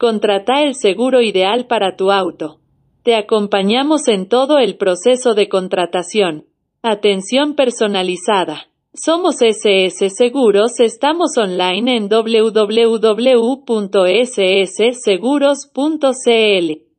Contrata el seguro ideal para tu auto. Te acompañamos en todo el proceso de contratación. Atención personalizada. Somos SS Seguros, estamos online en www.ssseguros.cl.